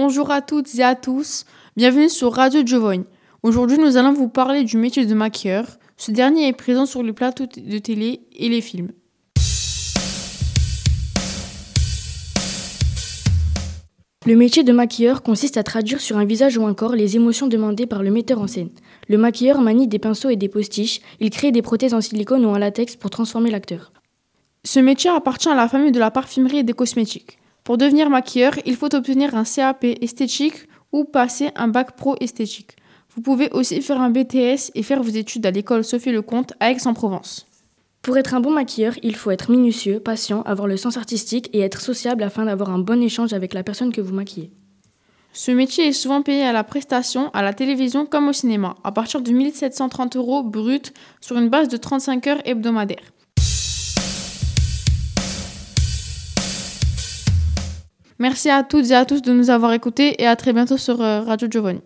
Bonjour à toutes et à tous, bienvenue sur Radio Giovanni. Aujourd'hui, nous allons vous parler du métier de maquilleur. Ce dernier est présent sur les plateaux de télé et les films. Le métier de maquilleur consiste à traduire sur un visage ou un corps les émotions demandées par le metteur en scène. Le maquilleur manie des pinceaux et des postiches, il crée des prothèses en silicone ou en latex pour transformer l'acteur. Ce métier appartient à la famille de la parfumerie et des cosmétiques. Pour devenir maquilleur, il faut obtenir un CAP esthétique ou passer un bac pro esthétique. Vous pouvez aussi faire un BTS et faire vos études à l'école Sophie Lecomte à Aix-en-Provence. Pour être un bon maquilleur, il faut être minutieux, patient, avoir le sens artistique et être sociable afin d'avoir un bon échange avec la personne que vous maquillez. Ce métier est souvent payé à la prestation, à la télévision comme au cinéma, à partir de 1730 euros brut sur une base de 35 heures hebdomadaires. Merci à toutes et à tous de nous avoir écoutés et à très bientôt sur euh, Radio Giovanni.